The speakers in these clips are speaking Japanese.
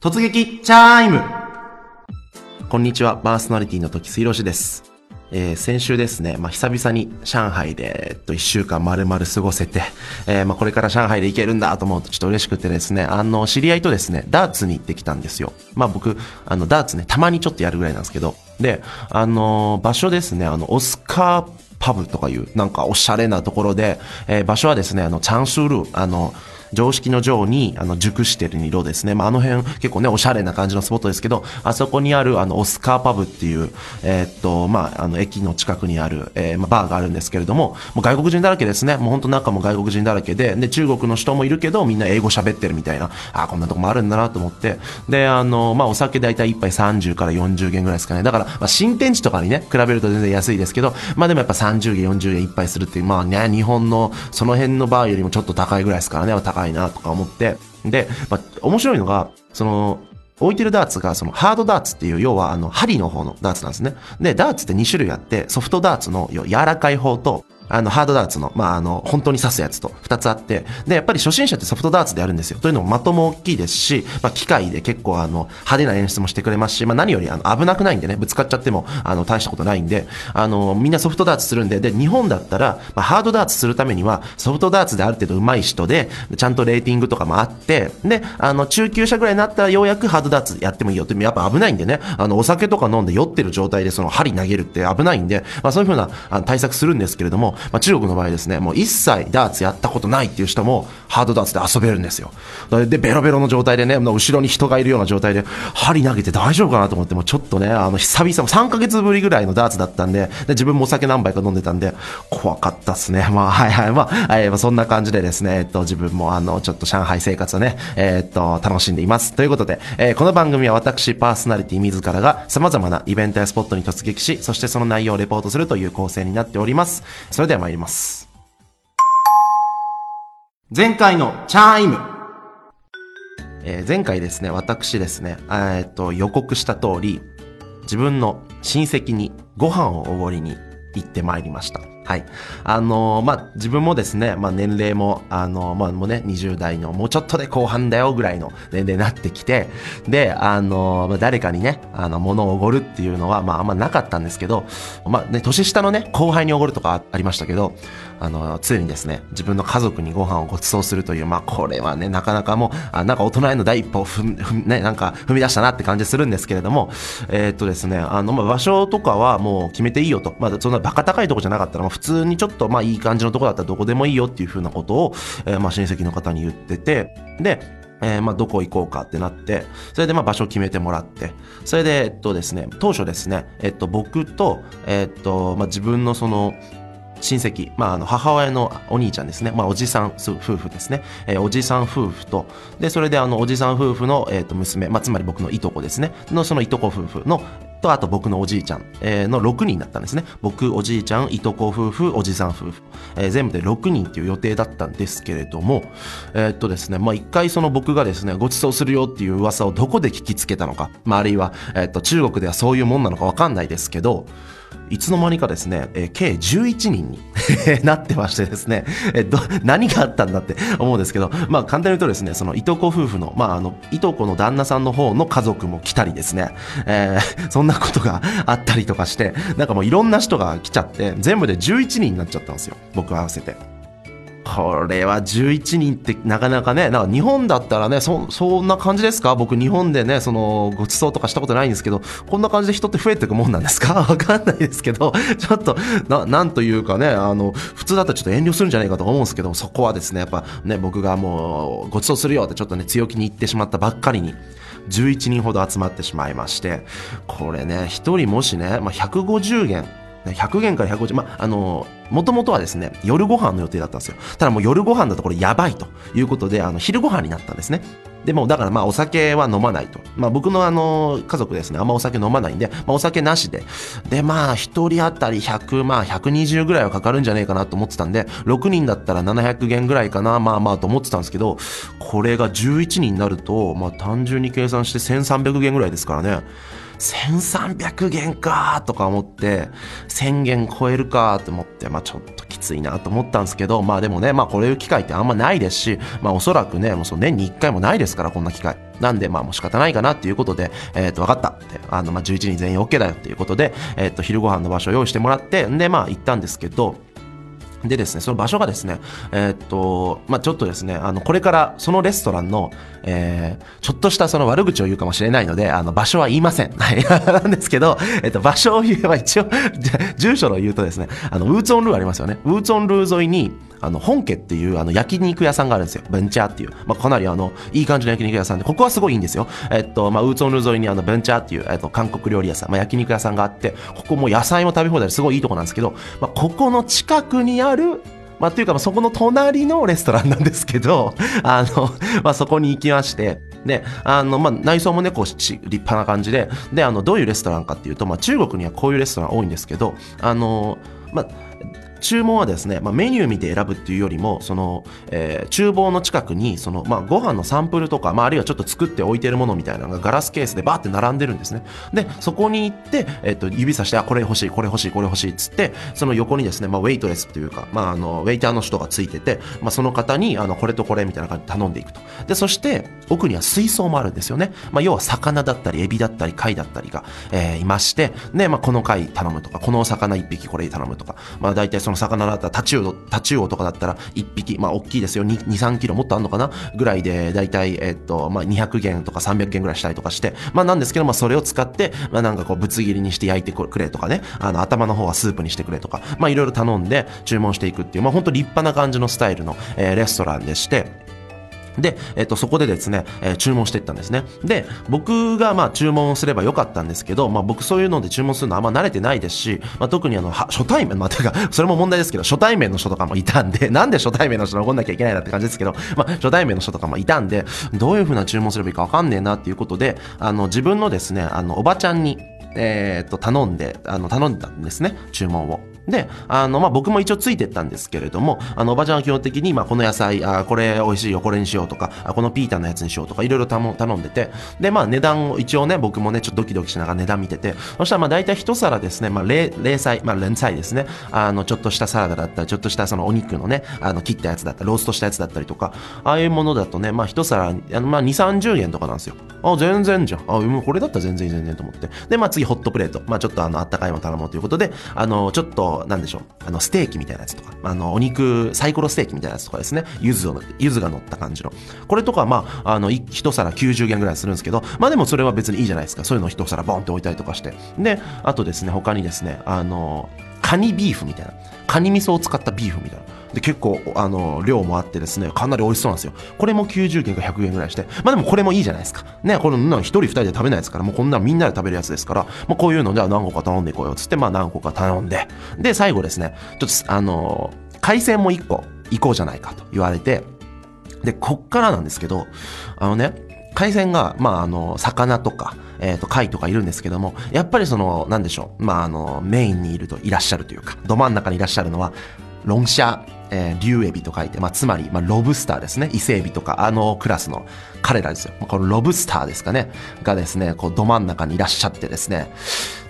突撃チャイムこんにちは、パーソナリティの時すいろしです。えー先週ですね、まあ、久々に上海で、えっと、一週間丸々過ごせて、えーまあ、これから上海で行けるんだと思うとちょっと嬉しくてですね、あの、知り合いとですね、ダーツに行ってきたんですよ。まあ、僕、あの、ダーツね、たまにちょっとやるぐらいなんですけど、で、あの、場所ですね、あの、オスカーパブとかいう、なんかおしゃれなところで、えー場所はですね、あの、チャンシュール、あの、常識の常に、あの、熟してる色ですね。まあ、あの辺、結構ね、おしゃれな感じのスポットですけど、あそこにある、あの、オスカーパブっていう、えーっと、まあ、あの、駅の近くにある、えーまあ、バーがあるんですけれども、もう外国人だらけですね。もう本当中も外国人だらけで、で、中国の人もいるけど、みんな英語喋ってるみたいな、あ、こんなとこもあるんだなと思って、で、あの、まあ、お酒大体1杯30から40元ぐらいですかね。だから、まあ、新天地とかにね、比べると全然安いですけど、まあ、でもやっぱ30元、40元1杯するっていう、まあね、日本のその辺のバーよりもちょっと高いぐらいですからね、高いなとか思って、で、まあ、面白いのが、その、置いてるダーツが、その、ハードダーツっていう、要は、あの、針の方のダーツなんですね。で、ダーツって2種類あって、ソフトダーツの柔らかい方と、あの、ハードダーツの、まあ、あの、本当に刺すやつと2つあって、で、やっぱり初心者ってソフトダーツでやるんですよ。というのも的も大きいですし、まあ、機械で結構、あの、派手な演出もしてくれますし、まあ、何より、あの、危なくないんでね、ぶつかっちゃっても、あの、大したことないんで、あの、みんなソフトダーツするんで、で、日本だったら、まあ、ハードダーツするためには、ソフトダーツである程度上手い人で、ちゃんとレーティングとかもあって、で、あの、中級者ぐらいになったらようやくハードダーツやってもいいよって、やっぱ危ないんでね、あの、お酒とか飲んで酔ってる状態でその針投げるって危ないんで、まあそういうふうなあの対策するんですけれども、まあ中国の場合ですね、もう一切ダーツやったことないっていう人も、ハードダーツで遊べるんですよ。で、ベロベロの状態でね、もう後ろに人がいるような状態で、針投げて大丈夫かなと思って、もうちょっとね、あの、久々、3ヶ月ぶりぐらいのダーツだったんで、で、自分もお酒何杯か飲んでたんで、怖かったっすね。まあ、はいはい。まあ、はい、まあそんな感じでですね、えっと、自分もあの、ちょっと上海生活をね、えっと、楽しんでいます。ということで、えーこの番組は私、パーソナリティ自らが様々なイベントやスポットに突撃し、そしてその内容をレポートするという構成になっております。それでは参ります。前回のチャイムえー前回ですね、私ですね、えっと、予告した通り、自分の親戚にご飯をおごりに行ってまいりました。はい。あのーまあ、自分もですね、まあ、年齢も、あのーまあ、もうね、20代のもうちょっとで後半だよぐらいの年齢になってきて、で、あのーまあ、誰かにね、あの、物をおごるっていうのは、まあ、あんまなかったんですけど、まあ、ね、年下のね、後輩におごるとかありましたけど、あの、ついにですね、自分の家族にご飯をご馳走するという、まあ、これはね、なかなかもう、あなんか大人への第一歩を踏み、ね、なんか踏み出したなって感じするんですけれども、えーっとですね、あの、まあ、場所とかはもう決めていいよと。まあ、そんなバカ高いとこじゃなかったら、まあ、普通にちょっと、まあ、いい感じのとこだったらどこでもいいよっていうふうなことを、えーまあ、親戚の方に言ってて、で、えーまあ、どこ行こうかってなって、それでまあ場所決めてもらって、それで、えっとですね、当初ですね、えっと、僕と、えっと、まあ、自分のその、親戚、まあ、あの母親のお兄ちゃんですね、まあ、おじさん夫婦ですね、えーおじさん夫婦と、で、それであの、おじさん夫婦の、えっと娘、まあ、つまり僕のいとこですね、のそのいとこ夫婦の、と、あと僕のおじいちゃん、えの6人だったんですね。僕、おじいちゃん、いとこ夫婦、おじさん夫婦、えー全部で6人っていう予定だったんですけれども、えーっとですね、まあ、一回その僕がですね、ご馳走するよっていう噂をどこで聞きつけたのか、まあ、あるいは、えーっと、中国ではそういうもんなのかわかんないですけど、いつの間にかですね、えー計11人に なってましてですね、えーど、何があったんだって思うんですけど、まあ簡単に言うとですね、そのいとこ夫婦の、まああの、いとこの旦那さんの方の家族も来たりですね、えー そんなことがあったりとかして、なんかもういろんな人が来ちゃって、全部で11人になっちゃったんですよ。僕合わせて。これは11人ってなかなかね、なんか日本だったらね、そ、そんな感じですか？僕日本でね、その、ご馳走とかしたことないんですけど、こんな感じで人って増えていくもんなんですか？わかんないですけど、ちょっと、な、なんというかね、あの、普通だったらちょっと遠慮するんじゃないかと思うんですけど、そこはですね、やっぱね、僕がもう、ご馳走するよってちょっとね、強気に言ってしまったばっかりに、11人ほど集まってしまいまして、これね、一人もしね、まあ、150元、100元から150、まあ、あの、もともとはですね、夜ご飯の予定だったんですよ。ただもう夜ご飯だとこれやばいということで、あの、昼ご飯になったんですね。でも、だからまあお酒は飲まないと。まあ僕のあの、家族ですね、あんまお酒飲まないんで、まあお酒なしで。で、まあ一人当たり100、まあ120ぐらいはかかるんじゃねえかなと思ってたんで、6人だったら700元ぐらいかな、まあまあと思ってたんですけど、これが11人になると、まあ単純に計算して1300元ぐらいですからね。1300元かとか思って、1000元超えるかと思って、まあちょっときついなと思ったんですけど、まあでもね、まあこれいう機会ってあんまないですし、まあおそらくね、もうその年に1回もないですから、こんな機会。なんで、まあもう仕方ないかなっていうことで、えっ、ー、と、分かったって、あの、まあ11人全員 OK だよっていうことで、えっ、ー、と、昼ご飯の場所を用意してもらって、んで、まあ行ったんですけど、でですね、その場所がですね、えー、っと、まあ、ちょっとですね、あの、これからそのレストランの、えー、ちょっとしたその悪口を言うかもしれないので、あの、場所は言いません。はい。なんですけど、えっと、場所を言えば一応、住所の言うとですね、あの、ウーツオンルーありますよね。ウーツオンルー沿いに、あの、本家っていうあの焼肉屋さんがあるんですよ。ベンチャーっていう。まあ、かなりあの、いい感じの焼肉屋さんで、ここはすごいいいんですよ。えっと、まあ、ウーツォンルー沿いにあの、ベンチャーっていう、えっと、韓国料理屋さん、まあ、焼肉屋さんがあって、ここも野菜も食べ放題ですごいいいとこなんですけど、まあ、ここの近くにあある、まあ、というか、そこの隣のレストランなんですけど、あの、まあ、そこに行きまして、で、あの、まあ、内装もね、こう、立派な感じで、で、あの、どういうレストランかっていうと、まあ、中国にはこういうレストラン多いんですけど、あの、まあ、注文はですね、まあ、メニュー見て選ぶっていうよりも、その、えー、厨房の近くに、その、まあ、ご飯のサンプルとか、まあ、あるいはちょっと作って置いてるものみたいなのがガラスケースでバーって並んでるんですね。で、そこに行って、えっ、と、指さして、あ、これ欲しい、これ欲しい、これ欲しいっつって、その横にですね、まあ、ウェイトレスっていうか、まあ、あの、ウェイターの人がついてて、まあ、その方に、あの、これとこれみたいな感じで頼んでいくと。で、そして、奥には水槽もあるんですよね。まあ、要は魚だったり、エビだったり、貝だったりが、えー、いまして、で、まあ、この貝頼むとか、このお魚一匹これ頼むとか、まあ、大体その魚だったら、チウオ、タチウオとかだったら1匹、まあ大きいですよ、2、3キロもっとあんのかな？ぐらいで、だいたい、えっと、まあ200元とか300元ぐらいしたりとかして、まあなんですけど、まあそれを使って、まあなんかこうぶつ切りにして焼いてくれとかね、あの頭の方はスープにしてくれとか、まあいろいろ頼んで注文していくっていう、まあ本当立派な感じのスタイルの、えー、レストランでして、で、えっと、そこでですね、えー、注文していったんですね。で、僕がまあ注文すればよかったんですけど、まあ僕そういうので注文するのあんま慣れてないですし、まあ特にあの、初対面、まあてか、それも問題ですけど、初対面の人とかもいたんで、なんで初対面の人に怒んなきゃいけないなって感じですけど、まあ初対面の人とかもいたんで、どういう風な注文すればいいかわかんねえなっていうことで、あの、自分のですね、あの、おばちゃんに、えー、っと、頼んで、あの、頼んだんですね、注文を。で、あの、まあ、僕も一応ついてったんですけれども、あの、おばちゃんは基本的に、まあ、この野菜、あ、これ美味しいよ、これにしようとか、あ、このピータンのやつにしようとか、いろいろ頼んでて、で、まあ、値段を一応ね、僕もね、ちょっとドキドキしながら値段見てて、そしたら、まあ、大体一皿ですね、まあ、零菜、まあ、連菜ですね、あの、ちょっとしたサラダだったり、ちょっとしたそのお肉のね、あの、切ったやつだったり、ローストしたやつだったりとか、ああいうものだとね、まあ、一皿、あの、まあ、2、30円とかなんですよ。あ、全然じゃん。あ、もうこれだったら全然全然と思って。で、まあ、次、ホットプレート。まあ、ちょっとあの、あったかいもの頼もうということで、あの、ちょっと、なんでしょう。あの、ステーキみたいなやつとか、あの、お肉、サイコロステーキみたいなやつとかですね、柚子を、柚子が乗った感じの。これとか、まあ、あの、一皿90元ぐらいするんですけど、まあでもそれは別にいいじゃないですか。そういうのを一皿ボンって置いたりとかして。で、あとですね、他にですね、あの、カニビーフみたいな。カニ味噌を使ったビーフみたいな。で、結構、あの、量もあってですね、かなり美味しそうなんですよ。これも90元か100元ぐらいして。まあでもこれもいいじゃないですか。ね、この、1人2人で食べないですから、もうこんなみんなで食べるやつですから、まあこういうのでは何個か頼んでいこうよっ、つって、まあ何個か頼んで。で、最後ですね、ちょっと、あの、海鮮も1個行こうじゃないかと言われて、で、こっからなんですけど、あのね、海鮮が、まあ、あの、魚とか、えっ、ー、と、貝とかいるんですけども、やっぱりその、なんでしょう、まあ、あの、メインにいるといらっしゃるというか、ど真ん中にいらっしゃるのは、ロンシャ、えー、竜エビと書いて、まあ、つまり、まあ、ロブスターですね。伊勢エビとか、あのクラスの彼らですよ。このロブスターですかね。がですね、こう、ど真ん中にいらっしゃってですね、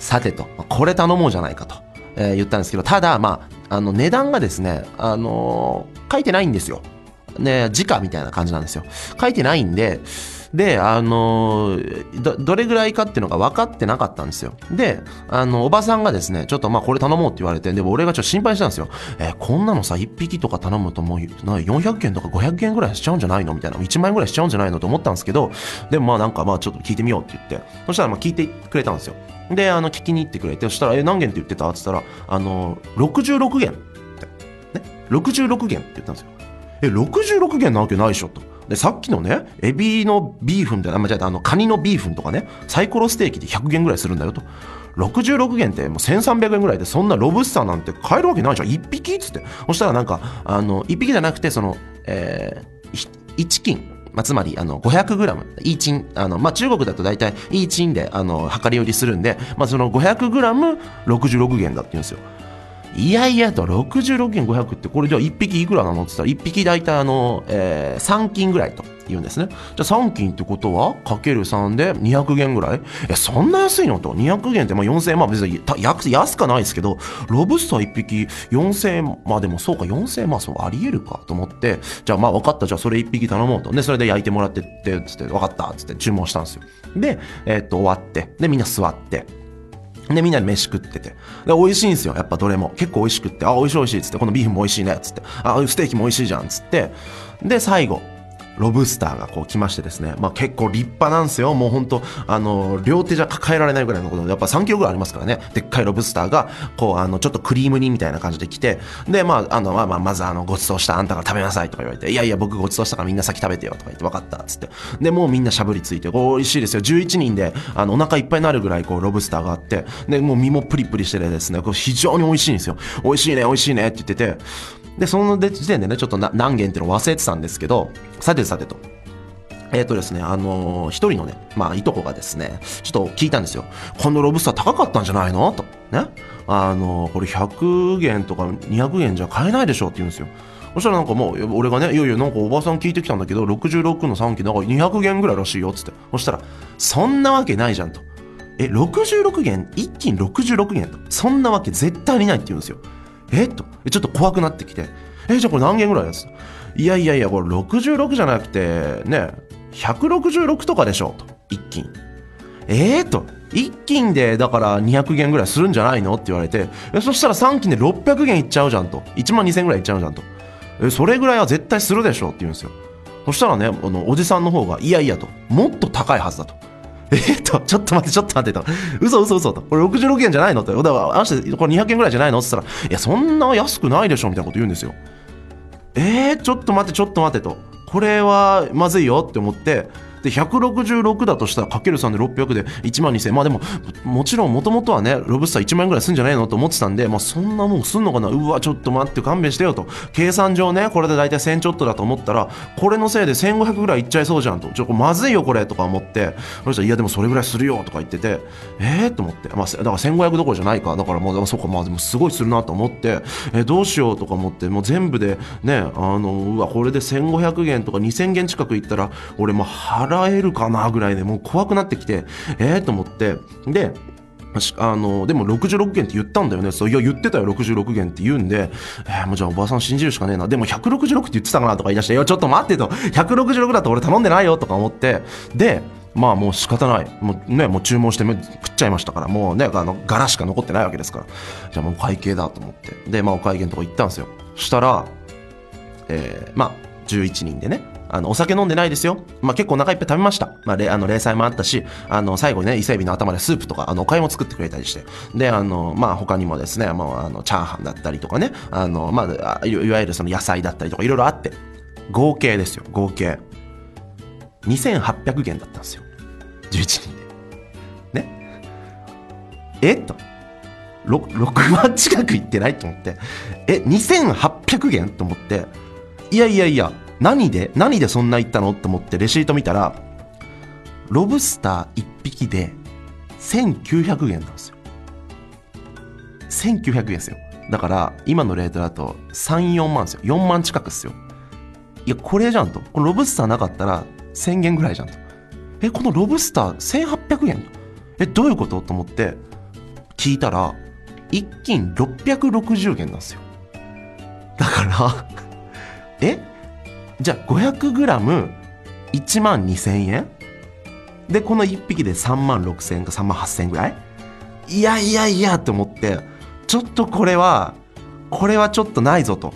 さてと、これ頼もうじゃないかと、えー、言ったんですけど、ただ、まあ、あの、値段がですね、あのー、書いてないんですよ。ね、時価みたいな感じなんですよ。書いてないんで、で、あのど、どれぐらいかっていうのが分かってなかったんですよ。で、あの、おばさんがですね、ちょっとまあこれ頼もうって言われて、でも俺がちょっと心配したんですよ。えー、こんなのさ、1匹とか頼むともう、400件とか500件ぐらいしちゃうんじゃないの？みたいな。1万円ぐらいしちゃうんじゃないの？と思ったんですけど、でもまあなんかまあちょっと聞いてみようって言って、そしたらまあ聞いてくれたんですよ。で、あの、聞きに行ってくれて、そしたら、え、何件って言ってた？って言ったら、あの、66件って。ね？66件って言ったんですよ。え、66件なわけないでしょと。で、さっきのね、エビのビーフンで、あ、間違えた、あの、カニのビーフンとかね、サイコロステーキで100元ぐらいするんだよと。66元ってもう1300円ぐらいで、そんなロブスターなんて買えるわけないじゃん。1匹っつって。そしたらなんか、あの、1匹じゃなくて、その、えー、1斤。まあ、つまり、あの、500グラム、イーチン、あの、まあ、中国だと大体、イーチンで、あの、量り売りするんで、まあ、その500グラム66元だって言うんですよ。いやいやと、66元500って、これじゃあ1匹いくらなのって言ったら、1匹大体あの、えー、3金ぐらいと。言うんですね。じゃあ3金ってことはかける3で200元ぐらい？え、そんな安いのと？200元ってまあ4000円、まあ別に安かないですけど、ロブスター1匹4000円、まあでもそうか4000円、まあそうあり得るかと思って、じゃあまあ分かった、じゃあそれ1匹頼もうと。で、それで焼いてもらってって、つって、分かった、つって注文したんですよ。で、えー、っと終わって、でみんな座って、で、みんなで飯食ってて。で、美味しいんですよ。やっぱどれも。結構美味しくって。あ、美味しい美味しいっつって。このビーフも美味しいね。っつって。あ、ステーキも美味しいじゃん。っつって。で、最後。ロブスターがこう来ましてですね、まあ結構立派なんですよ。もう本当あの、両手じゃ抱えられないぐらいのことで、やっぱ3キロぐらいありますからね。でっかいロブスターが、こう、あの、ちょっとクリーム煮みたいな感じで来て、で、まあ、あの、まあまあ、まずあの、ごちそうしたあんたが食べなさいとか言われて、いやいや、僕ごちそうしたからみんな先食べてよとか言って、分かったっつって。で、もうみんなしゃぶりついて、美味しいですよ。11人で、あの、お腹いっぱいになるぐらい、こう、ロブスターがあって、で、もう身もプリプリしててですね、こう非常に美味しいんですよ。美味しいね、美味しいねって言ってて、で、その時点でね、ちょっと何件っていうの忘れてたんですけど、さてさてと。えっ、ー、とですね、あのー、一人のね、まあ、いとこがですね、ちょっと聞いたんですよ。このロブスター高かったんじゃないの？と。ね。あのー、これ100元とか200元じゃ買えないでしょって言うんですよ。そしたらなんかもう、俺がね、いやいや、なんかおばさん聞いてきたんだけど、66の3期なんか200元ぐらいらしいよ、つって。そしたら、そんなわけないじゃんと。え、66元？一斤66元と。そんなわけ絶対にないって言うんですよ。え？と。ちょっと怖くなってきて。え、じゃあこれ何元ぐらいやついやいやいや、これ66じゃなくて、ね、166とかでしょ？と。一斤。え？えー、と。一斤でだから200元ぐらいするんじゃないの？って言われて。そしたら3斤で600元いっちゃうじゃんと。1万2000ぐらいいっちゃうじゃんと。えそれぐらいは絶対するでしょ？って言うんですよ。そしたらねあのおじさんの方がいやいやと。もっと高いはずだと。えー、っと、ちょっと待って、ちょっと待ってと。嘘嘘嘘と。これ66円じゃないのと。だから、あの人、これ200円ぐらいじゃないの？って言ったら、いや、そんな安くないでしょみたいなこと言うんですよ。えー、ちょっと待って、ちょっと待ってと。これはまずいよって思ってで166だとしたらかける3で600で1万2000まあでももちろんもともとはねロブスター1万円ぐらいすんじゃないのと思ってたんで、まあ、そんなもんすんのかな？うわちょっと待って勘弁してよと。計算上ねこれで大体1000ちょっとだと思ったらこれのせいで1500ぐらいいっちゃいそうじゃんと。ちょまずいよこれとか思って。そしたらいやでもそれぐらいするよとか言っててえー、と思って、まあ、だから1500どころじゃないか。だからもうそうかまあでもすごいするなと思って。え、どうしようとか思って。もう全部でねあのうわこれで1500元とか2000元近くいったら俺も払えるかなぐらいでもう怖くなってきて、ええー、と思って、で、あの、でも66件って言ったんだよね。そう、いや、言ってたよ、66件って言うんで、えー、もうじゃあおばあさん信じるしかねえな。でも166って言ってたかなとか言い出して、いや、ちょっと待ってと。166だと俺頼んでないよとか思って、で、まあもう仕方ない。もうね、もう注文して食っちゃいましたから、もうね、あの、柄しか残ってないわけですから。じゃあもう会計だと思って。で、まあお会計のとこ行ったんですよ。したら、えー、まあ、11人でね、あの、お酒飲んでないですよ。まあ、結構お腹いっぱい食べました。まあ、あの、零細もあったし、あの、最後にね、伊勢海老の頭でスープとか、あの、お粥も作ってくれたりして。で、あの、まあ、他にもですね、もう、あの、チャーハンだったりとかね、あの、まあ、いわゆるその野菜だったりとか、いろいろあって、合計ですよ、合計。2800元だったんですよ。11人で。ね。え？っと。6, 6万近くいってないと思って。え、2800元？と思って。いやいやいや、何で何でそんな言ったの？って思ってレシート見たら、ロブスター1匹で1900円なんですよ。1900円ですよ。だから、今のレートだと3、4万ですよ。4万近くっすよ。いや、これじゃんと。このロブスターなかったら1000元ぐらいじゃんと。え、このロブスター1800円？え、どういうこと？と思って聞いたら、1斤660元なんですよ。だから え？じゃあ 500g1 万2000円でこの1匹で3万6000円か3万8000円ぐらい？いやいやいやって思ってちょっとこれはこれはちょっとないぞと。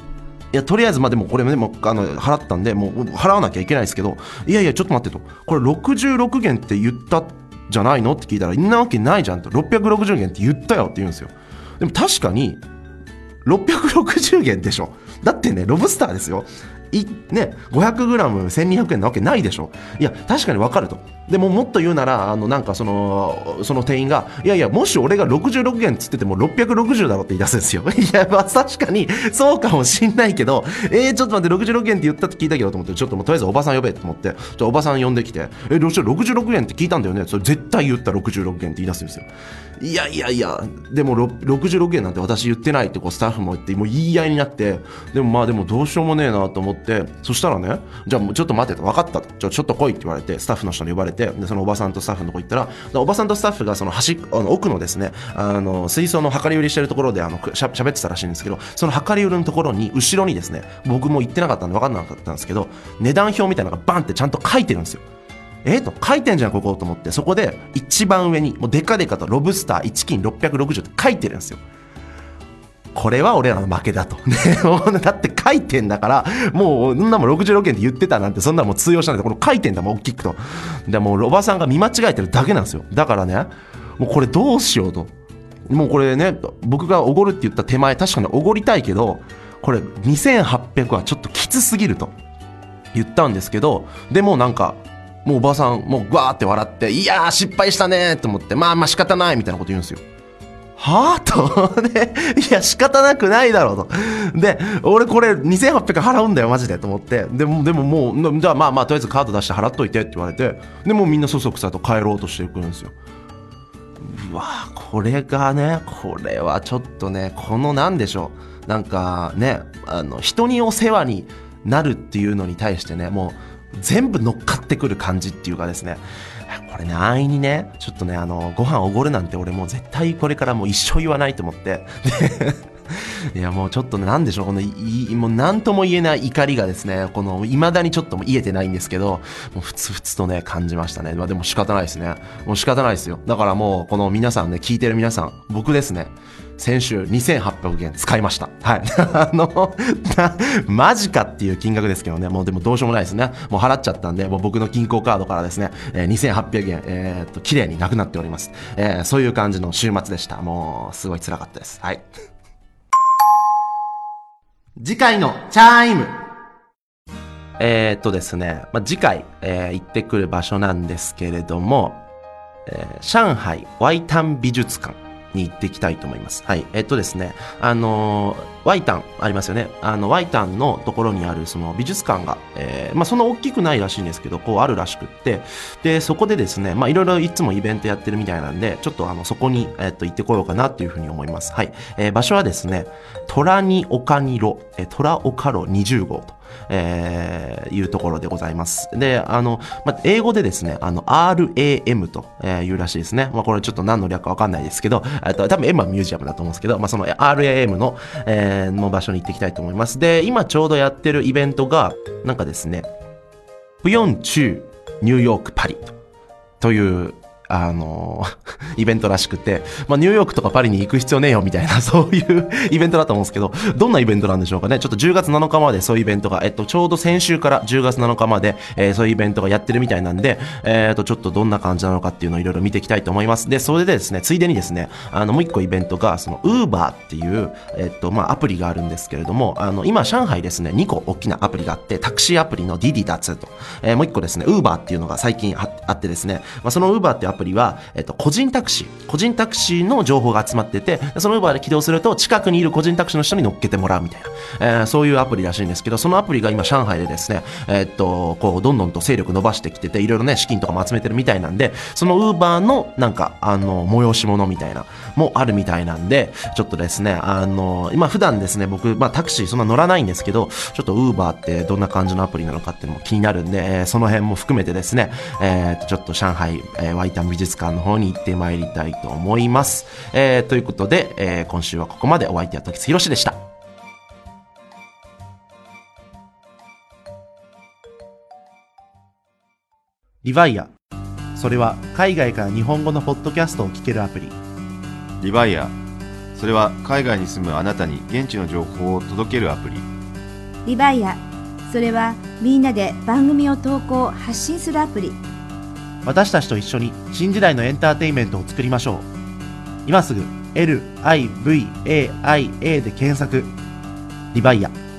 いやとりあえずまあでもこれもあの払ったんでもう払わなきゃいけないですけどいやいやちょっと待ってと。これ66元って言ったじゃないの？って聞いたらんなわけないじゃんと。660元って言ったよって言うんですよ。でも確かに660元でしょ。だってねロブスターですよ。いね 500g1200 円なわけないでしょ。いや確かに分かると。でももっと言うならあのなんかそのその店員がいやいやもし俺が66円っつってても660だろって言い出すんですよ。いやまあ確かにそうかもしんないけどえー、ちょっと待って66円って言ったって聞いたけどと思ってちょっともうとりあえずおばさん呼べと思っておばさん呼んできてえどうし66円って聞いたんだよね。それ絶対言った66円って言い出すんですよ。いやいやいやでも66円なんて私言ってないってこうスタッフも言ってもう言い合いになってでもまあでもどうしようもねえなと思ってそしたらねじゃあもうちょっと待ってと分かったと。ちょちょっと来いって言われてスタッフの人に呼ばれてでそのおばさんとスタッフのとこ行ったらおばさんとスタッフがその端あの奥のですねあの水槽の量り売りしてるところであのしゃ喋ってたらしいんですけどその量り売りのところに後ろにですね僕も行ってなかったんで分かんなかったんですけど値段表みたいなのがバンってちゃんと書いてるんですよ。えー、と書いてんじゃんここと思ってそこで一番上にもうデカデカとロブスター1斤660って書いてるんですよこれは俺らの負けだと。だって書いてんだから、もう、そんなもん66円って言ってたなんて、そんなもん通用しないで、この書いてんだもん、大きくと。でもう、おばさんが見間違えてるだけなんですよ。だからね、もうこれどうしようと。もうこれね、僕がおごるって言った手前、確かにおごりたいけど、これ2800はちょっときつすぎると言ったんですけど、でもなんか、もうおばさん、もうわーって笑って、いやー失敗したねと思って、まあまあ仕方ないみたいなこと言うんですよ。はぁと、で、いや仕方なくないだろうと。で、俺これ2800払うんだよマジでと思って、でも、でももう、じゃあまあまあとりあえずカード出して払っといてって言われて、で、もうみんなそそくさと帰ろうとしていくんですよ。うわこれがね、これはちょっとね、このなんでしょう。なんかね、あの、人にお世話になるっていうのに対してね、もう、全部乗っかってくる感じっていうかですね、これね、安易にね、ちょっとね、あの、ご飯おごるなんて俺もう絶対これからもう一生言わないと思って、いやもうちょっとね、なんでしょう、この、いもう何とも言えない怒りがですね、この、未だにちょっとも言えてないんですけど、もうふつふつとね、感じましたね。まあでも仕方ないですね。もう仕方ないですよ。だからもう、この皆さんね、聞いてる皆さん、僕ですね、先週2800円使いました。はい。あの、マジかっていう金額ですけどね、もうでもどうしようもないですね。もう払っちゃったんで、もう僕の銀行カードからですね、えー、2800円、えー、っと、綺麗になくなっております。えー、そういう感じの週末でした。もう、すごい辛かったです。はい。次回のチャイムえー、っとですね、まあ、次回、えー、行ってくる場所なんですけれども、えー、上海ワイタン美術館に行っていきたいと思います。はい。えっとですね、あのー、ワイタンありますよね。あの、ワイタンのところにあるその美術館が、えー、まあそんな大きくないらしいんですけど、こうあるらしくって、で、そこでですね、まあいろいろいつもイベントやってるみたいなんで、ちょっとあの、そこに、えっと、行ってこようかなっていうふうに思います。はい。えー、場所はですね、虎に丘にろ、え、虎丘路20号と。えー、いうところでございます。で、あの、まあ、英語でですね、あの、RAM と、えー、いうらしいですね。まあ、これちょっと何の略かわかんないですけど、えっと、多分 M はミュージアムだと思うんですけど、まあ、その RAM の、えー、の場所に行っていきたいと思います。で、今ちょうどやってるイベントが、なんかですね、プヨンチュー、ニューヨーク、パリというあの、イベントらしくて、まあ、ニューヨークとかパリに行く必要ねえよみたいな、そういう イベントだと思うんですけど、どんなイベントなんでしょうかね。ちょっと10月7日までそういうイベントが、えっと、ちょうど先週から10月7日まで、えー、そういうイベントがやってるみたいなんで、えっ、と、ちょっとどんな感じなのかっていうのをいろいろ見ていきたいと思います。で、それでですね、ついでにですね、あの、もう一個イベントが、その、ウーバーっていう、えっと、まあ、アプリがあるんですけれども、あの、今、上海ですね、2個大きなアプリがあって、タクシーアプリのディディダツと、えー、もう一個ですね、ウーバーっていうのが最近あってですね、まあ、そのウーバーっていうアプリは、えっと、個人タクシー、個人タクシーの情報が集まってて、その Uber で起動すると近くにいる個人タクシーの人に乗っけてもらうみたいな、えー、そういうアプリらしいんですけど、そのアプリが今上海でですね、え、っと、こう、どんどんと勢力伸ばしてきてて、いろいろね、資金とかも集めてるみたいなんで、その Uber のなんか、あの、催し物みたいな、もあるみたいなんで、ちょっとですね、あの、今普段ですね、僕、まあタクシーそんな乗らないんですけど、ちょっと Uber ってどんな感じのアプリなのかっていうのも気になるんで、えー、その辺も含めてですね、えー、ちょっと上海、えー、ワイタン美術館の方に行ってまいりたいと思います。えー、ということで、えー、今週はここまでお相手は時津博でした。リヴァイア。それは海外から日本語のポッドキャストを聞けるアプリ。リヴァイア。それは海外に住むあなたに現地の情報を届けるアプリ。リヴァイア。それはみんなで番組を投稿、発信するアプリ。私たちと一緒に新時代のエンターテインメントを作りましょう。今すぐ LIVAIA で検索。リバイア。